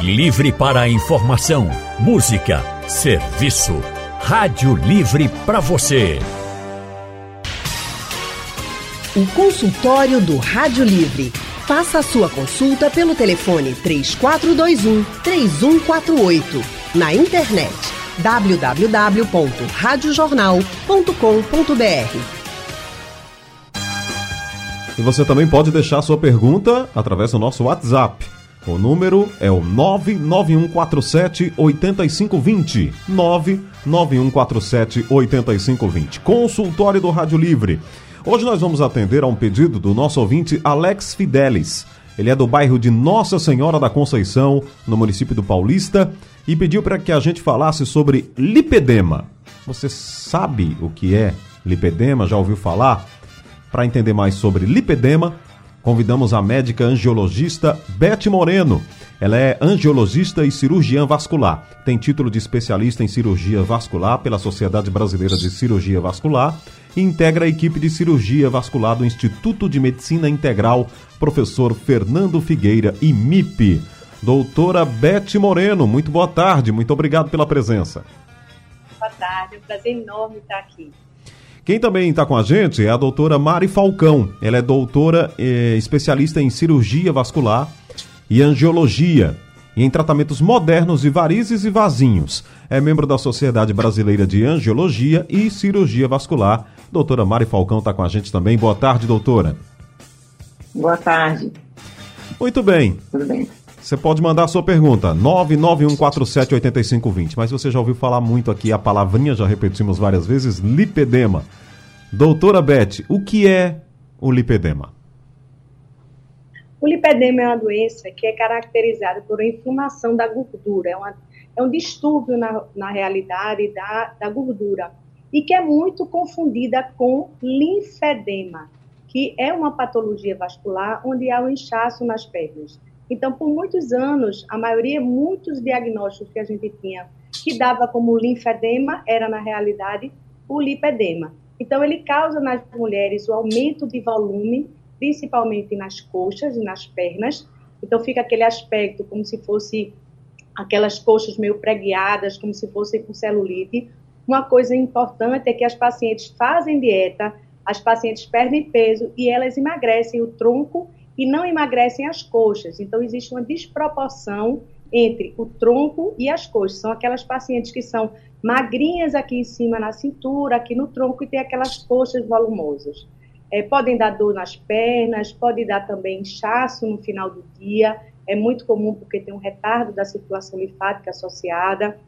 Livre para a informação, música, serviço. Rádio Livre para você. O consultório do Rádio Livre. Faça a sua consulta pelo telefone 3421 3148. Na internet www.radiojornal.com.br. E você também pode deixar sua pergunta através do nosso WhatsApp. O número é o 99147 8520. 99147 8520. Consultório do Rádio Livre. Hoje nós vamos atender a um pedido do nosso ouvinte Alex Fidelis. Ele é do bairro de Nossa Senhora da Conceição, no município do Paulista, e pediu para que a gente falasse sobre lipedema. Você sabe o que é lipedema? Já ouviu falar? Para entender mais sobre lipedema, convidamos a médica angiologista Beth Moreno. Ela é angiologista e cirurgiã vascular. Tem título de especialista em cirurgia vascular pela Sociedade Brasileira de Cirurgia Vascular e integra a equipe de cirurgia vascular do Instituto de Medicina Integral, professor Fernando Figueira e MIP. Doutora Beth Moreno, muito boa tarde, muito obrigado pela presença. Boa tarde, é um prazer enorme estar aqui. Quem também está com a gente é a doutora Mari Falcão. Ela é doutora eh, especialista em cirurgia vascular e angiologia e em tratamentos modernos de varizes e vasinhos. É membro da Sociedade Brasileira de Angiologia e Cirurgia Vascular. Doutora Mari Falcão está com a gente também. Boa tarde, doutora. Boa tarde. Muito bem. Tudo bem. Você pode mandar a sua pergunta, 991478520. Mas você já ouviu falar muito aqui a palavrinha, já repetimos várias vezes, lipedema. Doutora Beth, o que é o lipedema? O lipedema é uma doença que é caracterizada por inflamação da gordura, é, uma, é um distúrbio na, na realidade da, da gordura e que é muito confundida com linfedema, que é uma patologia vascular onde há um inchaço nas pernas. Então, por muitos anos, a maioria, muitos diagnósticos que a gente tinha que dava como linfedema era, na realidade, o lipedema. Então, ele causa nas mulheres o aumento de volume, principalmente nas coxas e nas pernas. Então, fica aquele aspecto como se fosse aquelas coxas meio preguiadas, como se fosse com celulite. Uma coisa importante é que as pacientes fazem dieta, as pacientes perdem peso e elas emagrecem o tronco e não emagrecem as coxas. Então, existe uma desproporção entre o tronco e as coxas. São aquelas pacientes que são magrinhas aqui em cima na cintura, aqui no tronco, e tem aquelas coxas volumosas. É, podem dar dor nas pernas, pode dar também inchaço no final do dia, é muito comum porque tem um retardo da circulação linfática associada.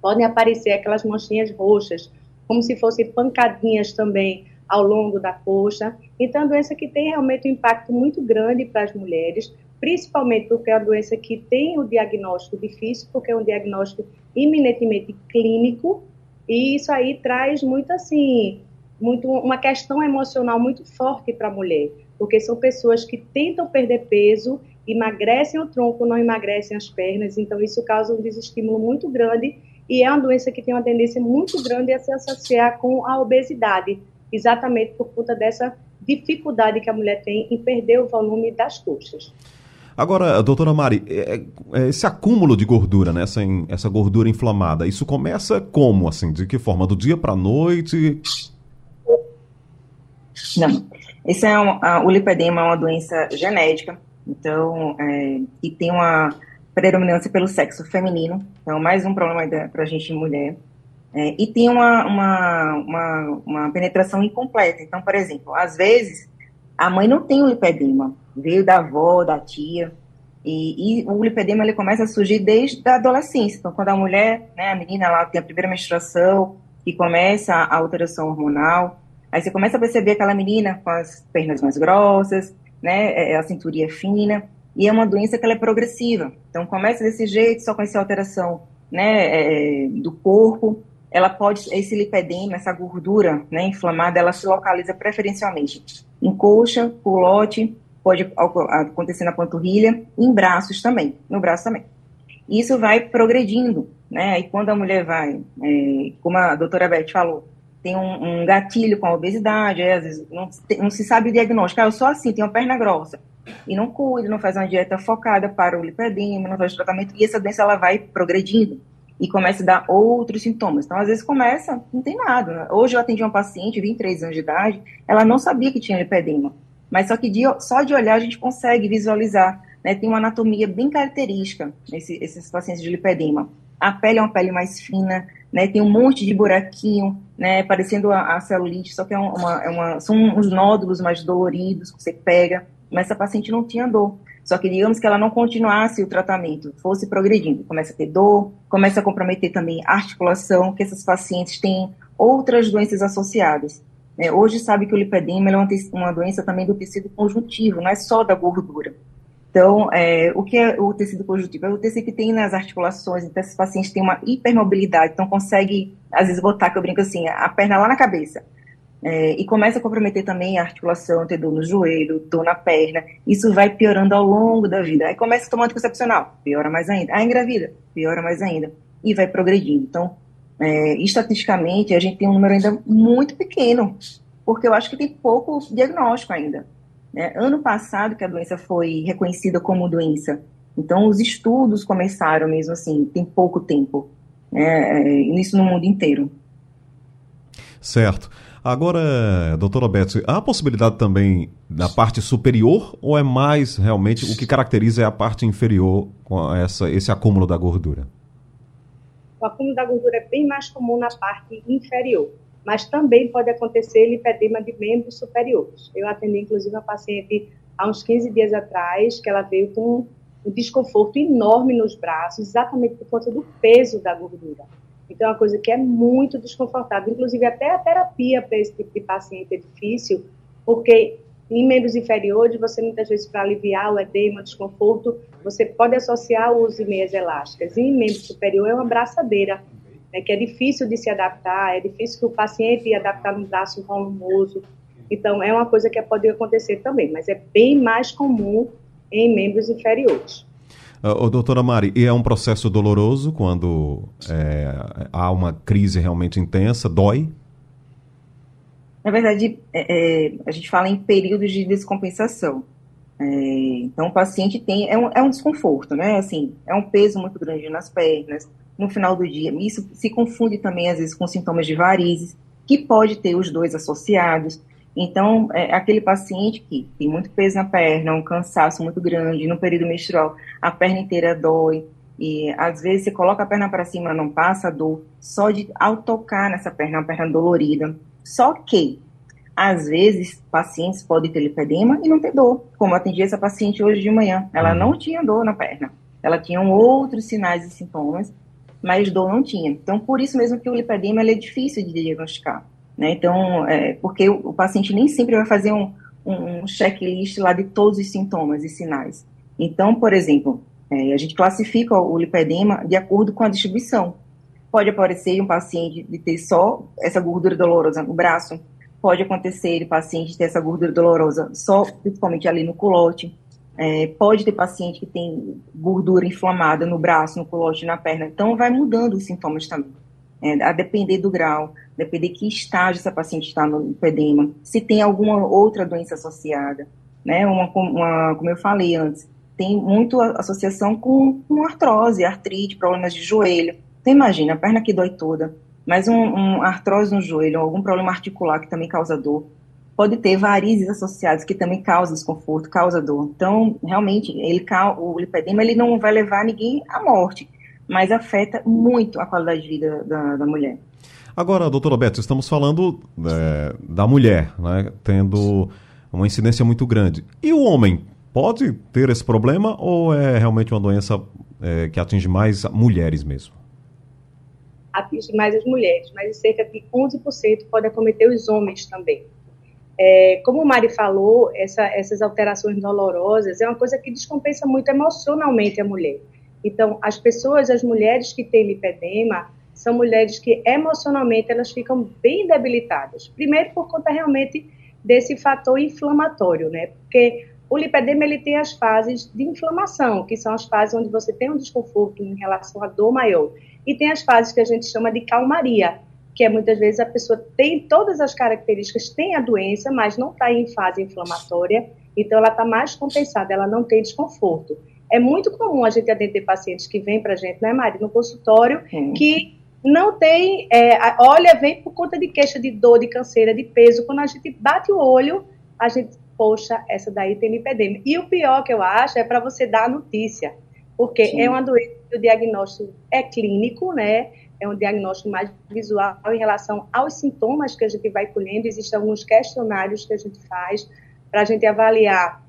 Podem aparecer aquelas manchinhas roxas, como se fossem pancadinhas também ao longo da coxa. Então, doença que tem realmente um impacto muito grande para as mulheres, principalmente porque é uma doença que tem o diagnóstico difícil, porque é um diagnóstico eminentemente clínico, e isso aí traz muito assim, muito uma questão emocional muito forte para a mulher, porque são pessoas que tentam perder peso, emagrecem o tronco, não emagrecem as pernas, então isso causa um desestímulo muito grande e é uma doença que tem uma tendência muito grande a se associar com a obesidade, exatamente por conta dessa dificuldade que a mulher tem em perder o volume das coxas. Agora, doutora Mari, é, é, esse acúmulo de gordura, né, essa, essa gordura inflamada, isso começa como, assim, de que forma? Do dia para a noite? Não, esse é um, a, o lipedema é uma doença genética, então, é, e tem uma predominância pelo sexo feminino, então mais um problema para a gente mulher. É, e tem uma, uma, uma, uma, penetração incompleta. Então, por exemplo, às vezes a mãe não tem o lipedema, veio da avó, da tia, e, e, o lipedema ele começa a surgir desde a adolescência. Então, quando a mulher, né, a menina lá tem a primeira menstruação e começa a alteração hormonal, aí você começa a perceber aquela menina com as pernas mais grossas, né, é, a cinturinha fina, e é uma doença que ela é progressiva. Então, começa desse jeito, só com essa alteração né, é, do corpo, ela pode, esse lipedema, essa gordura né, inflamada, ela se localiza preferencialmente em coxa, culote, pode acontecer na panturrilha, em braços também, no braço também. Isso vai progredindo, né? E quando a mulher vai, é, como a doutora Beth falou, tem um, um gatilho com a obesidade, às vezes não, não, se sabe o diagnóstico. Ah, eu sou assim, tenho perna grossa. e não cuida, não faz uma dieta focada para o lipedema, não faz tratamento, e essa doença ela vai progredindo e começa a dar outros sintomas. Então, às vezes começa, não tem nada. Né? Hoje eu atendi uma paciente, 23 anos de idade, ela não sabia que tinha lipedema, mas só que de, só de olhar a gente consegue visualizar, né? Tem uma anatomia bem característica esse, esses pacientes de lipedema. A pele é uma pele mais fina, né? Tem um monte de buraquinho, né? Parecendo a, a celulite, só que é uma, é uma, são uns nódulos mais doloridos que você pega, mas essa paciente não tinha dor. Só que digamos que ela não continuasse o tratamento, fosse progredindo, começa a ter dor, começa a comprometer também a articulação, que essas pacientes têm outras doenças associadas. É, hoje sabe que o lipedema é uma, uma, doença também do tecido conjuntivo, não é só da gordura. Então, é, o que é o tecido conjuntivo? É o tecido que tem nas articulações, então esses pacientes têm uma hipermobilidade, então consegue, às vezes, botar, que eu brinco assim, a perna lá na cabeça. É, e começa a comprometer também a articulação, ter dor no joelho, dor na perna. Isso vai piorando ao longo da vida. Aí começa a tomar anticoncepcional, piora mais ainda. Aí engravida, piora mais ainda. E vai progredindo. Então, é, estatisticamente, a gente tem um número ainda muito pequeno, porque eu acho que tem pouco diagnóstico ainda. Né? Ano passado que a doença foi reconhecida como doença, então os estudos começaram mesmo assim, tem pouco tempo. Né? É, isso no mundo inteiro. Certo. Agora, doutora Betsy, há possibilidade também da parte superior ou é mais realmente o que caracteriza é a parte inferior com essa, esse acúmulo da gordura? O acúmulo da gordura é bem mais comum na parte inferior, mas também pode acontecer lipedema de membros superiores. Eu atendi, inclusive, uma paciente há uns 15 dias atrás, que ela veio com um desconforto enorme nos braços, exatamente por conta do peso da gordura. Então, é uma coisa que é muito desconfortável. Inclusive, até a terapia para esse tipo de paciente é difícil, porque em membros inferiores, você muitas vezes, para aliviar o edema, o desconforto, você pode associar o uso de meias elásticas. E em membro superior é uma braçadeira, né, que é difícil de se adaptar, é difícil que o paciente adaptar no braço volumoso. Então, é uma coisa que pode acontecer também, mas é bem mais comum em membros inferiores. Uh, doutora Mari, e é um processo doloroso quando é, há uma crise realmente intensa? Dói? Na verdade, é, é, a gente fala em períodos de descompensação. É, então, o paciente tem. É um, é um desconforto, né? Assim, é um peso muito grande nas pernas, no final do dia. Isso se confunde também, às vezes, com sintomas de varizes, que pode ter os dois associados. Então, é aquele paciente que tem muito peso na perna, um cansaço muito grande, no período menstrual, a perna inteira dói, e às vezes você coloca a perna para cima, não passa a dor, só de ao tocar nessa perna, uma perna dolorida. Só que, às vezes, pacientes podem ter lipedema e não ter dor, como eu atendi essa paciente hoje de manhã. Ela uhum. não tinha dor na perna, ela tinha outros sinais e sintomas, mas dor não tinha. Então, por isso mesmo que o lipedema é difícil de diagnosticar. Né? Então, é, porque o, paciente nem sempre vai fazer um, um, checklist lá de todos os sintomas e sinais. Então, por exemplo, é, a gente classifica o lipedema de acordo com a distribuição. Pode aparecer um paciente de ter só essa gordura dolorosa no braço, pode acontecer o paciente ter essa gordura dolorosa só, principalmente ali no culote, é, pode ter paciente que tem gordura inflamada no braço, no culote, na perna. Então, vai mudando os sintomas também é, a depender do grau, depender que estágio essa paciente está no lipedema, se tem alguma outra doença associada, né? Uma, uma como eu falei antes, tem muito associação com, com artrose, artrite, problemas de joelho. Então imagina, a perna que dói toda, mas um, um artrose no joelho, algum problema articular que também causa dor, pode ter varizes associadas que também causam desconforto, causa dor. Então, realmente, ele, o lipedema ele não vai levar ninguém à morte, mas afeta muito a qualidade de vida da, da mulher. Agora, doutora Beto, estamos falando é, da mulher, né, tendo uma incidência muito grande. E o homem pode ter esse problema ou é realmente uma doença é, que atinge mais mulheres mesmo? Atinge mais as mulheres, mas cerca de 11% pode acometer os homens também. É, como o Mari falou, essa, essas alterações dolorosas é uma coisa que descompensa muito emocionalmente a mulher. Então, as pessoas, as mulheres que têm lipedema, são mulheres que emocionalmente elas ficam bem debilitadas. Primeiro por conta realmente desse fator inflamatório, né? Porque o lipedema ele tem as fases de inflamação, que são as fases onde você tem um desconforto em relação à dor maior, e tem as fases que a gente chama de calmaria, que é muitas vezes a pessoa tem todas as características, tem a doença, mas não está em fase inflamatória, então ela está mais compensada, ela não tem desconforto. É muito comum a gente atender pacientes que vêm para a gente, né, Mari, no consultório, que não tem, é, olha, vem por conta de queixa de dor, de canseira, de peso. Quando a gente bate o olho, a gente, poxa, essa daí tem lipedema. E o pior que eu acho é para você dar a notícia, porque Sim. é uma doença que o diagnóstico é clínico, né? É um diagnóstico mais visual em relação aos sintomas que a gente vai colhendo. Existem alguns questionários que a gente faz para a gente avaliar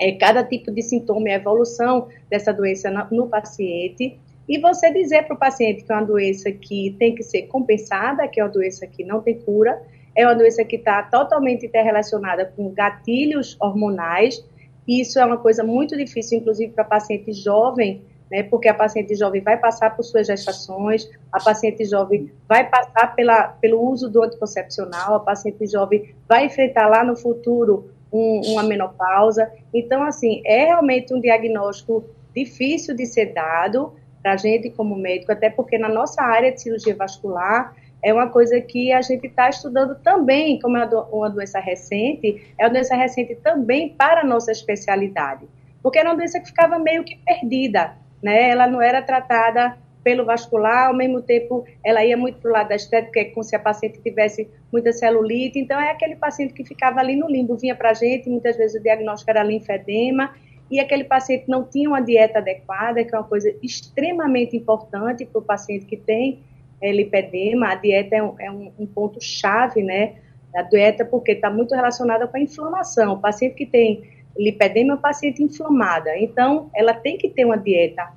é, cada tipo de sintoma e a evolução dessa doença no, no paciente. E você dizer para o paciente que é uma doença que tem que ser compensada, que é uma doença que não tem cura, é uma doença que está totalmente interrelacionada com gatilhos hormonais. E isso é uma coisa muito difícil, inclusive para paciente jovem, né, porque a paciente jovem vai passar por suas gestações, a paciente jovem vai passar pela, pelo uso do anticoncepcional, a paciente jovem vai enfrentar lá no futuro um, uma menopausa. Então, assim, é realmente um diagnóstico difícil de ser dado, para a gente como médico, até porque na nossa área de cirurgia vascular é uma coisa que a gente está estudando também, como é uma doença recente, é uma doença recente também para a nossa especialidade, porque era uma doença que ficava meio que perdida, né? Ela não era tratada pelo vascular, ao mesmo tempo ela ia muito para o lado da estética, é como se a paciente tivesse muita celulite, então é aquele paciente que ficava ali no limbo, vinha para a gente, muitas vezes o diagnóstico era linfedema, e aquele paciente não tinha uma dieta adequada, que é uma coisa extremamente importante para o paciente que tem é, lipedema, a dieta é um, é um, ponto-chave, né, a dieta, porque está muito relacionada com a inflamação. O paciente que tem lipedema é um paciente inflamada, então ela tem que ter uma dieta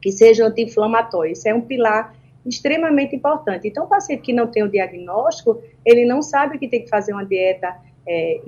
que seja anti-inflamatória. Isso é um pilar extremamente importante. Então, o paciente que não tem o diagnóstico, ele não sabe que tem que fazer uma dieta é,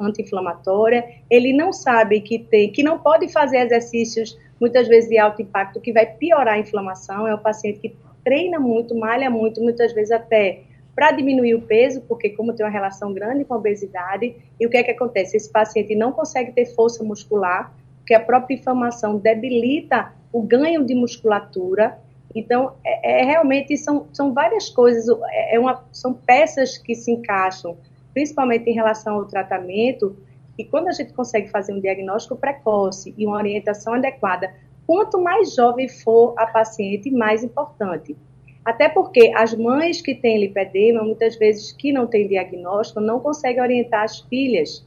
anti-inflamatória, ele não sabe que tem, que não pode fazer exercícios muitas vezes de alto impacto que vai piorar a inflamação. É um paciente que treina muito, malha muito, muitas vezes até para diminuir o peso, porque como tem uma relação grande com a obesidade, e o que é que acontece? Esse paciente não consegue ter força muscular, porque a própria inflamação debilita o ganho de musculatura. Então, é, é realmente são, são várias coisas, é, é uma, são peças que se encaixam principalmente em relação ao tratamento, e quando a gente consegue fazer um diagnóstico precoce e uma orientação adequada, quanto mais jovem for a paciente, mais importante. Até porque as mães que têm lipedema, muitas vezes que não têm diagnóstico, não conseguem orientar as filhas,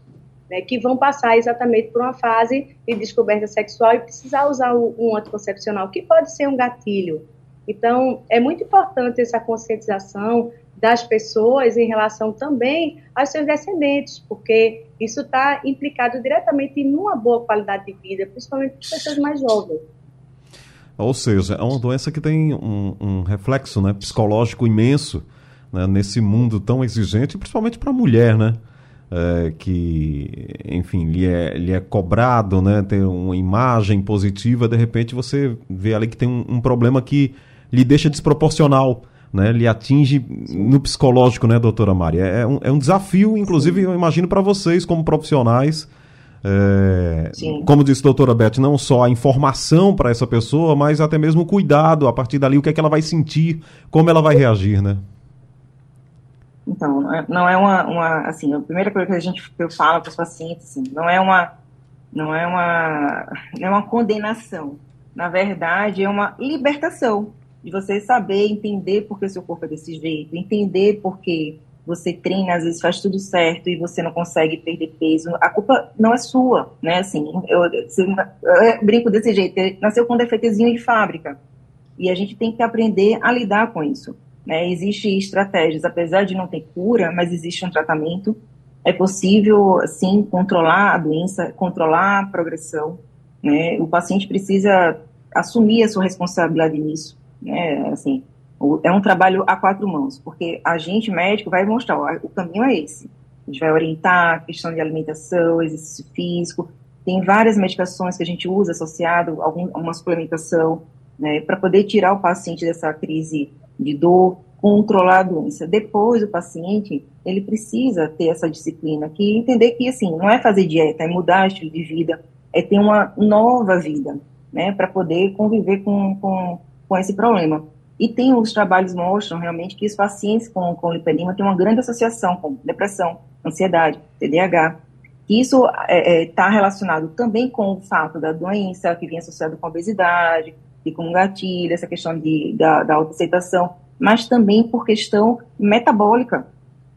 né, que vão passar exatamente por uma fase de descoberta sexual e precisar usar um anticoncepcional, que pode ser um gatilho. Então, é muito importante essa conscientização das pessoas em relação também aos seus descendentes, porque isso está implicado diretamente numa boa qualidade de vida, principalmente para pessoas mais jovens. Ou seja, é uma doença que tem um, um reflexo né, psicológico imenso né, nesse mundo tão exigente, principalmente para a mulher, né? É, que, enfim, lhe é, lhe é cobrado, né? Ter uma imagem positiva, de repente você vê ali que tem um, um problema que lhe deixa desproporcional né, lhe atinge no psicológico, né, doutora Maria? É um, é um desafio, inclusive, Sim. eu imagino para vocês como profissionais. É, como disse a doutora Beth, não só a informação para essa pessoa, mas até mesmo o cuidado, a partir dali, o que é que ela vai sentir, como ela vai reagir, né? Então, não é uma, uma assim, a primeira coisa que a gente que eu falo para os pacientes, assim, não é uma, não é uma, não é uma condenação. Na verdade, é uma libertação de você saber, entender por que o seu corpo é desse jeito, entender por que você treina, às vezes faz tudo certo e você não consegue perder peso. A culpa não é sua, né? Assim, eu, eu brinco desse jeito, nasceu com defeitozinho de fábrica. E a gente tem que aprender a lidar com isso. Né? Existem estratégias, apesar de não ter cura, mas existe um tratamento. É possível, sim, controlar a doença, controlar a progressão. Né? O paciente precisa assumir a sua responsabilidade nisso né, assim, é um trabalho a quatro mãos, porque a gente médico vai mostrar, ó, o caminho é esse. A gente vai orientar a questão de alimentação, exercício físico, tem várias medicações que a gente usa associado a alguma suplementação, né, para poder tirar o paciente dessa crise de dor, controlar a doença. Depois, o paciente, ele precisa ter essa disciplina, que entender que, assim, não é fazer dieta, é mudar estilo de vida, é ter uma nova vida, né, para poder conviver com, com com esse problema. E tem os trabalhos mostram realmente que os pacientes com, com lipedema têm uma grande associação com depressão, ansiedade, TDAH. Isso está é, é, tá relacionado também com o fato da doença que vem associado com obesidade e com o gatilho, essa questão de, da, da autoaceitação, mas também por questão metabólica.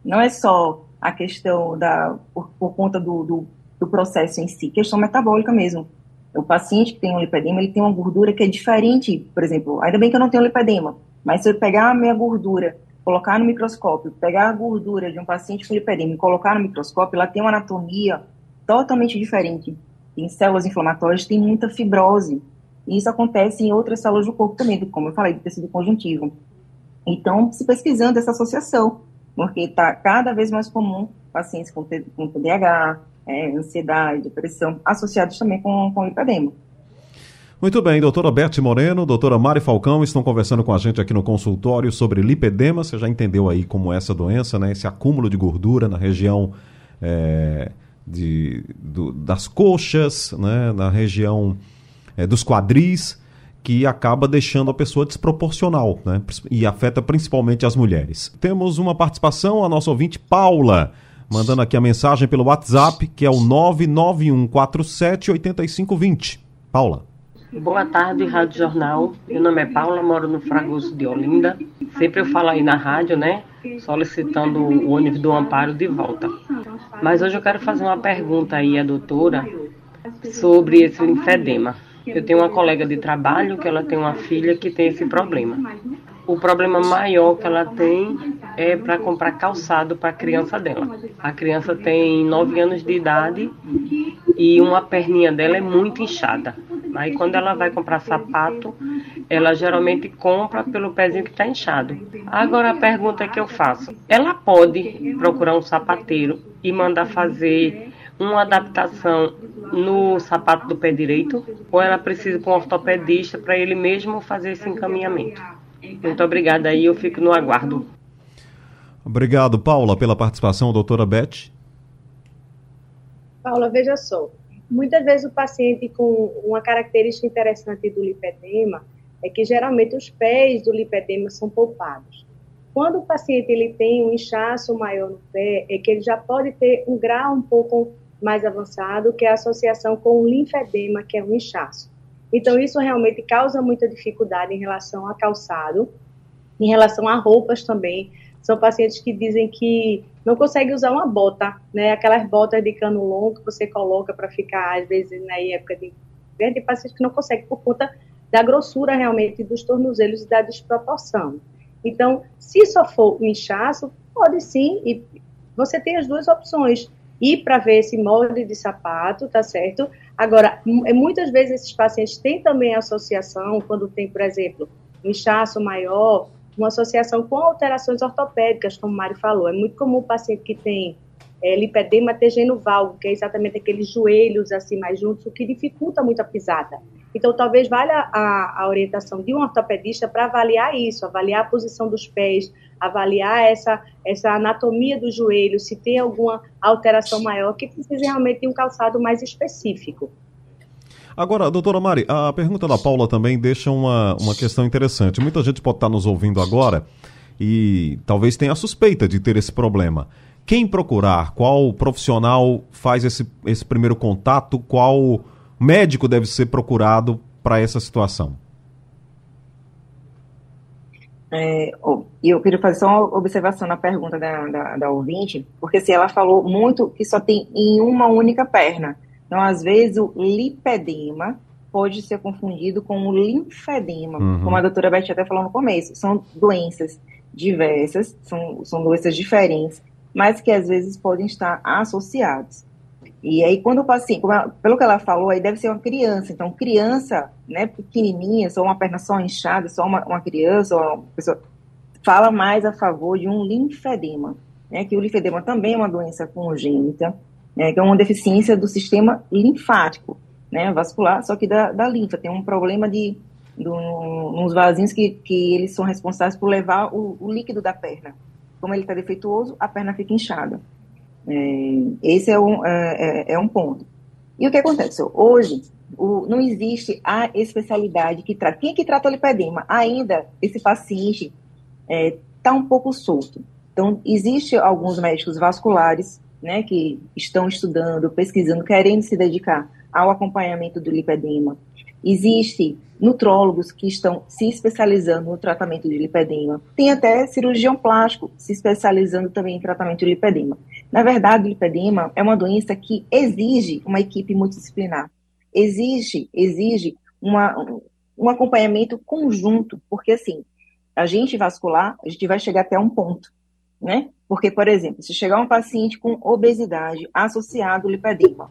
Não é só a questão da, por, por conta do, do, do processo em si, questão metabólica mesmo o paciente que tem um lipedema, ele tem uma gordura que é diferente, por exemplo, ainda bem que eu não tenho lipedema, mas se eu pegar a minha gordura, colocar no microscópio, pegar a gordura de um paciente com lipedema e colocar no microscópio, ela tem uma anatomia totalmente diferente. Em células inflamatórias tem muita fibrose. E isso acontece em outras células do corpo também, como eu falei, do tecido conjuntivo. Então, se pesquisando essa associação, porque está cada vez mais comum pacientes com, com TDAH, é, ansiedade, depressão, associados também com, com. Muito bem, doutora Beth Moreno, doutora Mari Falcão estão conversando com a gente aqui no consultório sobre lipedema. Você já entendeu aí como é essa doença, né? Esse acúmulo de gordura na região é, de, do, das coxas, né? na região é, dos quadris, que acaba deixando a pessoa desproporcional, né? E afeta principalmente as mulheres. Temos uma participação, a nossa ouvinte Paula mandando aqui a mensagem pelo WhatsApp, que é o 991478520. Paula. Boa tarde, Rádio Jornal. Meu nome é Paula, moro no Fragoso de Olinda. Sempre eu falo aí na rádio, né? Solicitando o ônibus do Amparo de volta. Mas hoje eu quero fazer uma pergunta aí à doutora sobre esse linfedema. Eu tenho uma colega de trabalho que ela tem uma filha que tem esse problema. O problema maior que ela tem é para comprar calçado para a criança dela. A criança tem 9 anos de idade e uma perninha dela é muito inchada. Aí quando ela vai comprar sapato, ela geralmente compra pelo pezinho que está inchado. Agora a pergunta que eu faço: ela pode procurar um sapateiro e mandar fazer uma adaptação no sapato do pé direito? Ou ela precisa com um ortopedista para ele mesmo fazer esse encaminhamento? Muito obrigada aí, eu fico no aguardo. Obrigado, Paula, pela participação, doutora Beth. Paula, veja só, muitas vezes o paciente com uma característica interessante do lipedema é que geralmente os pés do lipedema são poupados. Quando o paciente ele tem um inchaço maior no pé, é que ele já pode ter um grau um pouco mais avançado, que é a associação com o linfedema, que é um inchaço. Então, isso realmente causa muita dificuldade em relação a calçado, em relação a roupas também. São pacientes que dizem que não conseguem usar uma bota, né? Aquelas botas de cano longo que você coloca para ficar, às vezes, na época de inverno, tem pacientes que não conseguem por conta da grossura realmente dos tornozelos e da desproporção. Então, se só for um inchaço, pode sim, e você tem as duas opções ir para ver esse molde de sapato, tá certo? Agora, é, muitas vezes esses pacientes têm também associação, quando tem, por exemplo, um inchaço maior, uma associação com alterações ortopédicas, como o Mário falou. É muito comum o paciente que tem é, lipedema ter genovalgo, que é exatamente aqueles joelhos assim mais juntos, o que dificulta muito a pisada. Então, talvez valha a, a orientação de um ortopedista para avaliar isso, avaliar a posição dos pés, avaliar essa, essa anatomia do joelho, se tem alguma alteração maior, que precisa realmente de um calçado mais específico. Agora, doutora Mari, a pergunta da Paula também deixa uma, uma questão interessante. Muita gente pode estar nos ouvindo agora e talvez tenha a suspeita de ter esse problema. Quem procurar? Qual profissional faz esse, esse primeiro contato? Qual médico deve ser procurado para essa situação? É, eu queria fazer só uma observação na pergunta da, da, da, ouvinte, porque se ela falou muito que só tem em uma única perna. Então, às vezes, o lipedema pode ser confundido com o linfedema, uhum. como a doutora Beth até falou no começo. São doenças diversas, são, são doenças diferentes, mas que às vezes podem estar associados. E aí, quando o paciente, ela, pelo que ela falou, aí deve ser uma criança. Então, criança, né, pequenininha, só uma perna só inchada, só uma, uma criança, uma pessoa, fala mais a favor de um linfedema, né, que o linfedema também é uma doença congênita, né, que é uma deficiência do sistema linfático, né, vascular, só que da, da linfa. Tem um problema de, do, nos vasinhos que, que eles são responsáveis por levar o, o líquido da perna. Como ele está defeituoso, a perna fica inchada. É, esse é um, é, é, é, um ponto. E o que acontece? Hoje, o, não existe a especialidade que trata. Quem é que trata o lipedema? Ainda esse paciente está é, tá um pouco solto. Então, existe alguns médicos vasculares, né, que estão estudando, pesquisando, querendo se dedicar ao acompanhamento do lipedema. Existe nutrólogos que estão se especializando no tratamento de lipedema. Tem até cirurgião plástico se especializando também em tratamento de lipedema. Na verdade, o lipedema é uma doença que exige uma equipe multidisciplinar. Exige, exige uma, um acompanhamento conjunto, porque assim, a gente vascular, a gente vai chegar até um ponto, né? Porque, por exemplo, se chegar um paciente com obesidade associado ao lipedema,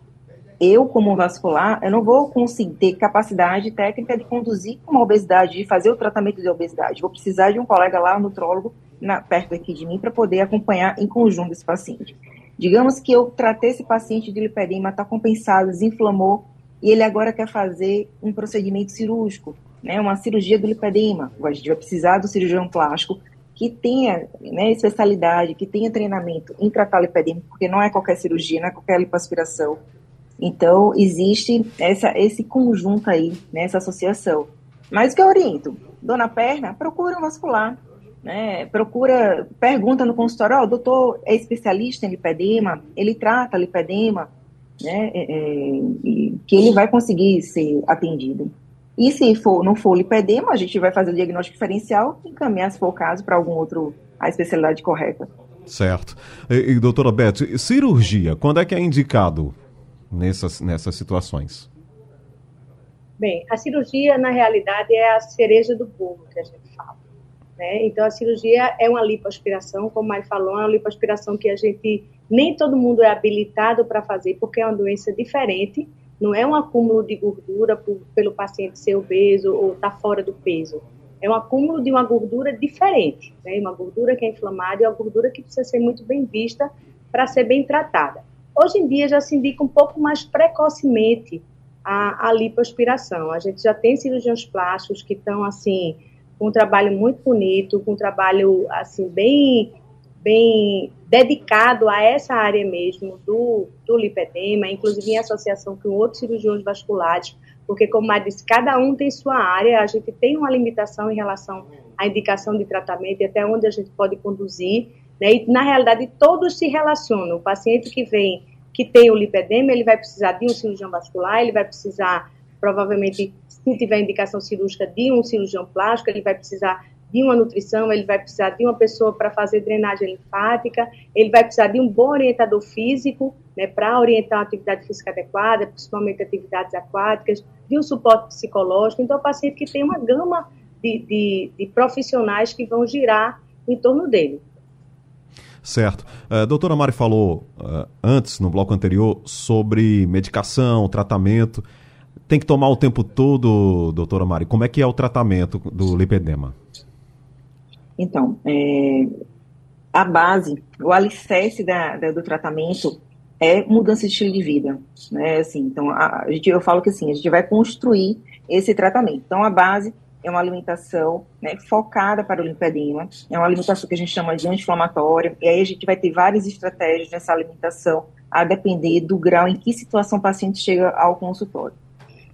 eu, como vascular, eu não vou conseguir ter capacidade técnica de conduzir uma obesidade, de fazer o tratamento de obesidade. Vou precisar de um colega lá, nutrólogo, na, perto aqui de mim, para poder acompanhar em conjunto esse paciente. Digamos que eu tratei esse paciente de lipedema, está compensado, desinflamou, e ele agora quer fazer um procedimento cirúrgico, né, uma cirurgia do lipedema. A gente vai precisar do cirurgião plástico que tenha né, especialidade, que tenha treinamento em tratar lipedema, porque não é qualquer cirurgia, não é qualquer lipoaspiração. Então, existe essa, esse conjunto aí, né, essa associação. Mas o que eu oriento? Dona Perna, procura um vascular. Né, procura, pergunta no consultório, ó, oh, o doutor é especialista em lipedema, ele trata lipedema, né, é, é, que ele vai conseguir ser atendido. E se for, não for lipedema, a gente vai fazer o diagnóstico diferencial e encaminhar, se for o caso, para algum outro, a especialidade correta. Certo. E, e doutora Beth, cirurgia, quando é que é indicado nessas, nessas situações? Bem, a cirurgia, na realidade, é a cereja do bolo que a gente fala. Né? Então, a cirurgia é uma lipoaspiração, como a Mai falou, é uma lipoaspiração que a gente, nem todo mundo é habilitado para fazer, porque é uma doença diferente, não é um acúmulo de gordura por, pelo paciente ser obeso ou estar tá fora do peso. É um acúmulo de uma gordura diferente, né? uma gordura que é inflamada e uma gordura que precisa ser muito bem vista para ser bem tratada. Hoje em dia já se indica um pouco mais precocemente a, a lipoaspiração. A gente já tem cirurgiões plásticos que estão assim com um trabalho muito bonito, com um trabalho assim bem bem dedicado a essa área mesmo do, do lipedema, inclusive em associação com outros cirurgiões vasculares, porque, como a disse, cada um tem sua área, a gente tem uma limitação em relação à indicação de tratamento e até onde a gente pode conduzir, né? E, na realidade, todos se relacionam. O paciente que vem, que tem o lipedema, ele vai precisar de um cirurgião vascular, ele vai precisar, provavelmente, se tiver indicação cirúrgica, de um cirurgião plástico, ele vai precisar de uma nutrição, ele vai precisar de uma pessoa para fazer drenagem linfática, ele vai precisar de um bom orientador físico, né, para orientar a atividade física adequada, principalmente atividades aquáticas, de um suporte psicológico. Então, o paciente que tem uma gama de, de, de profissionais que vão girar em torno dele. Certo. A uh, doutora Mari falou uh, antes, no bloco anterior, sobre medicação, tratamento. Tem que tomar o tempo todo, doutora Mari. Como é que é o tratamento do lipedema? Então, é, a base, o alicerce da, da, do tratamento é mudança de estilo de vida, né? Assim, então, a, a gente, eu falo que assim, a gente vai construir esse tratamento. Então, a base é uma alimentação né, focada para o lipedema, é uma alimentação que a gente chama de anti-inflamatória, e aí a gente vai ter várias estratégias nessa alimentação, a depender do grau em que situação o paciente chega ao consultório.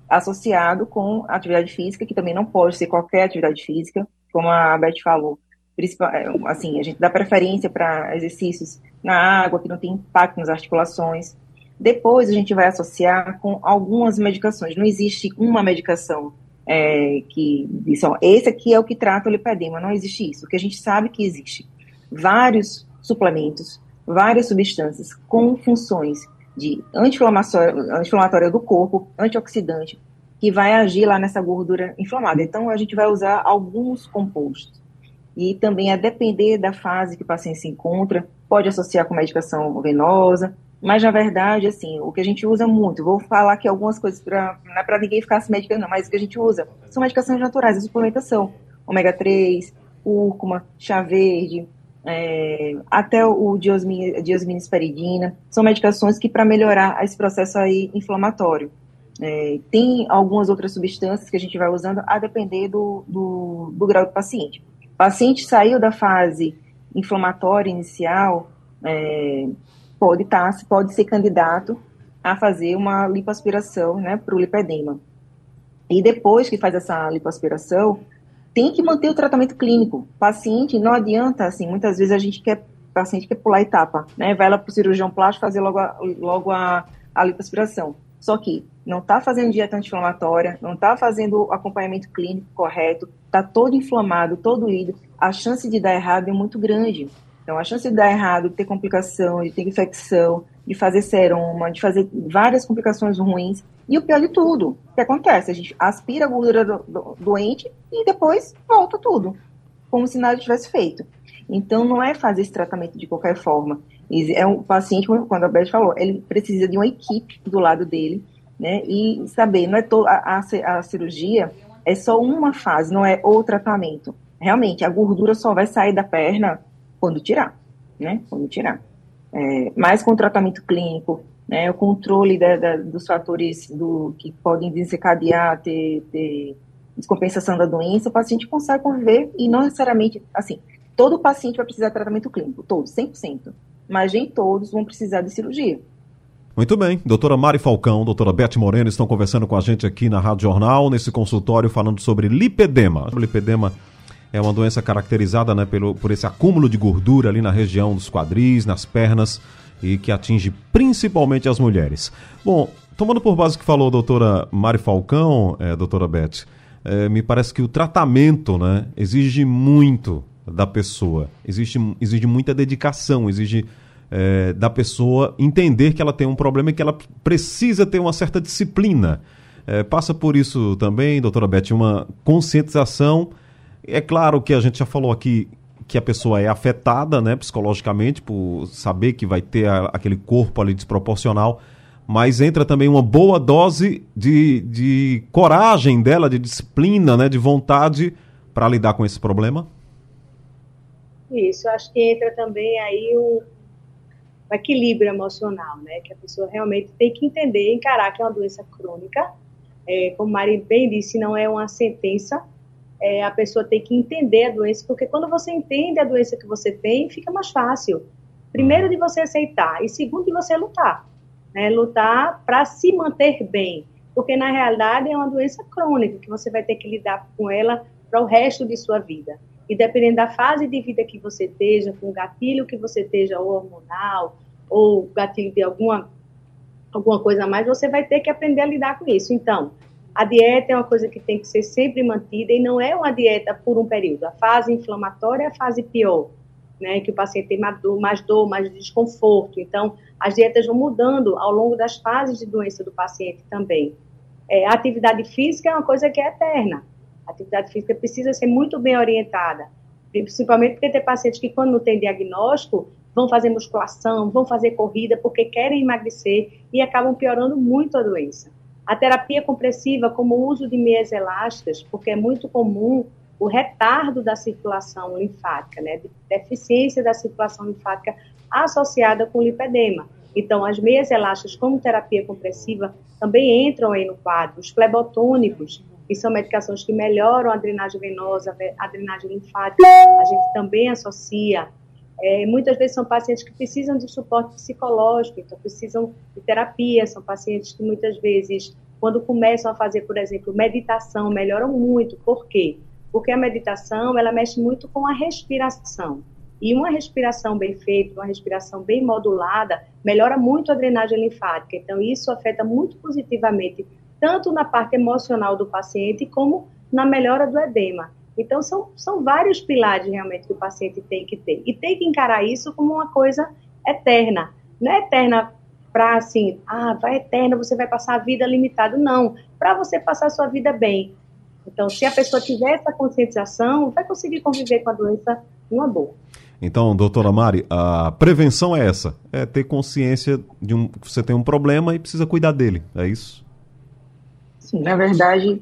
Associado com atividade física, que também não pode ser qualquer atividade física, como a Beth falou, assim, a gente dá preferência para exercícios na água, que não tem impacto nas articulações. Depois a gente vai associar com algumas medicações. Não existe uma medicação é, que diz, ó, esse aqui é o que trata o lipedema. Não existe isso. O que a gente sabe que existe vários suplementos, várias substâncias com funções de anti-inflamatória do corpo, antioxidante, que vai agir lá nessa gordura inflamada. Então, a gente vai usar alguns compostos. E também, a depender da fase que o paciente se encontra, pode associar com medicação venosa, mas, na verdade, assim, o que a gente usa muito, vou falar aqui algumas coisas para não é para ninguém ficar se medicando, não, mas o que a gente usa são medicações naturais, a suplementação. Ômega 3, cúrcuma, chá verde, é, até o diosminisperidina, são medicações que para melhorar esse processo aí inflamatório. É, tem algumas outras substâncias que a gente vai usando a depender do, do, do grau do paciente. O paciente saiu da fase inflamatória inicial, é, pode tá, pode ser candidato a fazer uma lipoaspiração, né, para o lipedema. E depois que faz essa lipoaspiração, tem que manter o tratamento clínico. Paciente, não adianta, assim, muitas vezes a gente quer, paciente quer pular etapa, né, vai lá para o cirurgião plástico fazer logo a, logo a, a lipoaspiração. Só que não está fazendo dieta anti-inflamatória, não está fazendo acompanhamento clínico correto, está todo inflamado, todo ido, a chance de dar errado é muito grande. Então, a chance de dar errado, de ter complicação, de ter infecção, de fazer seroma, de fazer várias complicações ruins. E o pior de tudo, o que acontece? A gente aspira a gordura do, do, doente e depois volta tudo, como se nada tivesse feito. Então, não é fazer esse tratamento de qualquer forma. É um paciente, quando a Beth falou, ele precisa de uma equipe do lado dele, né? E saber, não é to, a, a, cirurgia é só uma fase, não é o tratamento. Realmente, a gordura só vai sair da perna quando tirar, né? Quando tirar. É, mas com o tratamento clínico, né, o controle da, da, dos fatores do, que podem desencadear, ter, ter descompensação da doença, o paciente consegue conviver e não necessariamente, assim, todo paciente vai precisar de tratamento clínico, todos, 100% mas nem todos vão precisar de cirurgia. Muito bem. Doutora Mari Falcão, doutora Beth Moreno estão conversando com a gente aqui na Rádio Jornal, nesse consultório, falando sobre lipedema. O lipedema é uma doença caracterizada né, pelo, por esse acúmulo de gordura ali na região dos quadris, nas pernas, e que atinge principalmente as mulheres. Bom, tomando por base o que falou a doutora Mari Falcão, é, doutora Beth, é, me parece que o tratamento né, exige muito da pessoa. Existe, exige muita dedicação, exige é, da pessoa entender que ela tem um problema e que ela precisa ter uma certa disciplina. É, passa por isso também, doutora Beth, uma conscientização. É claro que a gente já falou aqui que a pessoa é afetada né, psicologicamente por saber que vai ter a, aquele corpo ali desproporcional, mas entra também uma boa dose de, de coragem dela, de disciplina, né, de vontade para lidar com esse problema? Isso, acho que entra também aí o, o equilíbrio emocional, né? Que a pessoa realmente tem que entender, encarar que é uma doença crônica. É, como Mari bem disse, não é uma sentença. É, a pessoa tem que entender a doença, porque quando você entende a doença que você tem, fica mais fácil. Primeiro, de você aceitar, e segundo, de você lutar. Né? Lutar para se manter bem, porque na realidade é uma doença crônica que você vai ter que lidar com ela para o resto de sua vida. E dependendo da fase de vida que você esteja, com o gatilho que você esteja, ou hormonal, ou gatilho de alguma, alguma coisa a mais, você vai ter que aprender a lidar com isso. Então, a dieta é uma coisa que tem que ser sempre mantida e não é uma dieta por um período. A fase inflamatória é a fase pior, né? Que o paciente tem mais dor, mais, dor, mais desconforto. Então, as dietas vão mudando ao longo das fases de doença do paciente também. É, a atividade física é uma coisa que é eterna. A atividade física precisa ser muito bem orientada, principalmente porque tem pacientes que, quando não tem diagnóstico, vão fazer musculação, vão fazer corrida porque querem emagrecer e acabam piorando muito a doença. A terapia compressiva, como o uso de meias elásticas, porque é muito comum o retardo da circulação linfática, né, de deficiência da circulação linfática associada com lipedema. Então, as meias elásticas como terapia compressiva também entram aí no quadro. Os flebotônicos, que são medicações que melhoram a drenagem venosa, a drenagem linfática, a gente também associa. É, muitas vezes são pacientes que precisam de suporte psicológico, então precisam de terapia, são pacientes que muitas vezes, quando começam a fazer, por exemplo, meditação, melhoram muito. Por quê? Porque a meditação, ela mexe muito com a respiração. E uma respiração bem feita, uma respiração bem modulada, melhora muito a drenagem linfática. Então, isso afeta muito positivamente tanto na parte emocional do paciente como na melhora do edema. Então, são, são vários pilares realmente que o paciente tem que ter. E tem que encarar isso como uma coisa eterna. Não é eterna para assim, ah, vai eterna, você vai passar a vida limitada. Não, para você passar a sua vida bem. Então, se a pessoa tiver essa conscientização, vai conseguir conviver com a doença numa boa. Então, doutora Mari, a prevenção é essa: é ter consciência de um, que você tem um problema e precisa cuidar dele. É isso? Na verdade,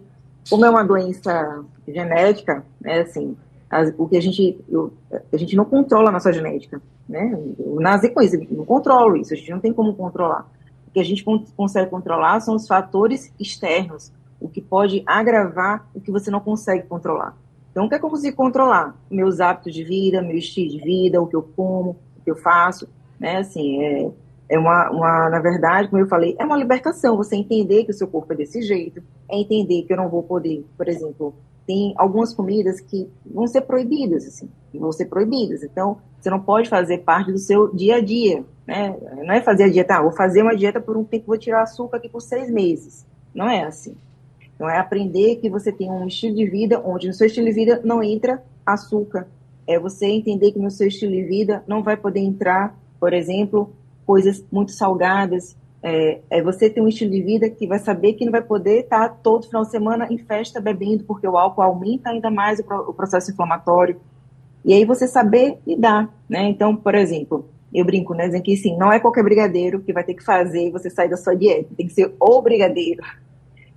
como é uma doença genética, né, assim, as, o que a gente, eu, a gente não controla a nossa genética, né? Eu nasci com isso, não controlo isso, a gente não tem como controlar. O que a gente consegue controlar são os fatores externos, o que pode agravar o que você não consegue controlar. Então, o que é consigo controlar? Meus hábitos de vida, meu estilo de vida, o que eu como, o que eu faço, né? Assim, é, é uma, uma, na verdade, como eu falei, é uma libertação. Você entender que o seu corpo é desse jeito, é entender que eu não vou poder, por exemplo, tem algumas comidas que vão ser proibidas, assim, vão ser proibidas. Então, você não pode fazer parte do seu dia a dia, né? Não é fazer a dieta, ah, vou fazer uma dieta por um tempo, vou tirar açúcar aqui por seis meses. Não é assim. Então, é aprender que você tem um estilo de vida onde no seu estilo de vida não entra açúcar. É você entender que no seu estilo de vida não vai poder entrar, por exemplo, coisas muito salgadas. É, é você ter um estilo de vida que vai saber que não vai poder estar todo final de semana em festa bebendo, porque o álcool aumenta ainda mais o, o processo inflamatório. E aí você saber lidar, né? Então, por exemplo, eu brinco, né? Dizendo que sim, não é qualquer brigadeiro que vai ter que fazer você sair da sua dieta. Tem que ser o brigadeiro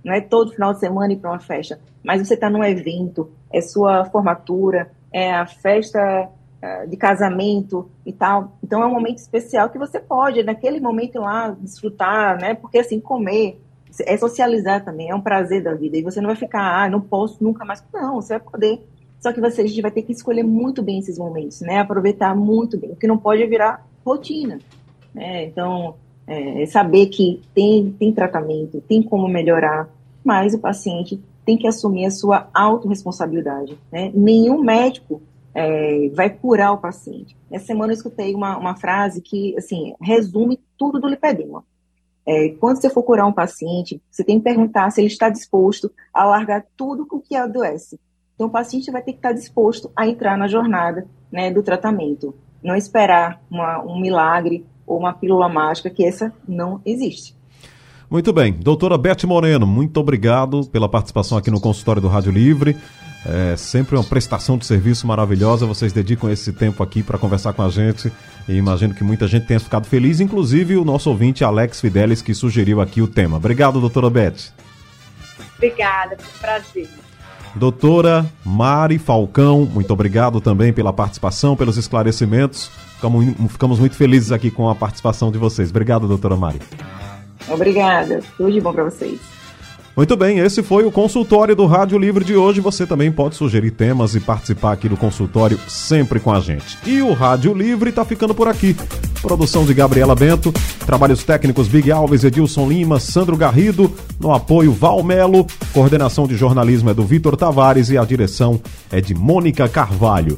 não é todo final de semana ir para uma festa, mas você está num evento, é sua formatura, é a festa de casamento e tal. Então é um momento especial que você pode, naquele momento lá, desfrutar, né? Porque assim, comer é socializar também, é um prazer da vida. E você não vai ficar, ah, não posso nunca mais. Não, você vai poder. Só que você a gente vai ter que escolher muito bem esses momentos, né? Aproveitar muito bem. O que não pode é virar rotina. Né? Então, é, saber que tem, tem tratamento, tem como melhorar, mas o paciente tem que assumir a sua autorresponsabilidade. Né? Nenhum médico é, vai curar o paciente. Essa semana eu escutei uma, uma frase que, assim, resume tudo do lipedema. É, quando você for curar um paciente, você tem que perguntar se ele está disposto a largar tudo o que adoece. Então, o paciente vai ter que estar disposto a entrar na jornada né, do tratamento. Não esperar uma, um milagre ou uma pílula mágica, que essa não existe. Muito bem. Doutora Beth Moreno, muito obrigado pela participação aqui no consultório do Rádio Livre. É sempre uma prestação de serviço maravilhosa. Vocês dedicam esse tempo aqui para conversar com a gente. E imagino que muita gente tenha ficado feliz, inclusive o nosso ouvinte Alex Fidelis, que sugeriu aqui o tema. Obrigado, doutora Beth. Obrigada, foi um prazer. Doutora Mari Falcão, muito obrigado também pela participação, pelos esclarecimentos. Ficamos, ficamos muito felizes aqui com a participação de vocês. Obrigado, doutora Mari. Obrigada. Tudo de bom para vocês. Muito bem, esse foi o consultório do Rádio Livre de hoje. Você também pode sugerir temas e participar aqui do consultório sempre com a gente. E o Rádio Livre está ficando por aqui. Produção de Gabriela Bento, trabalhos técnicos Big Alves, Edilson Lima, Sandro Garrido, no apoio Val Melo, coordenação de jornalismo é do Vitor Tavares e a direção é de Mônica Carvalho.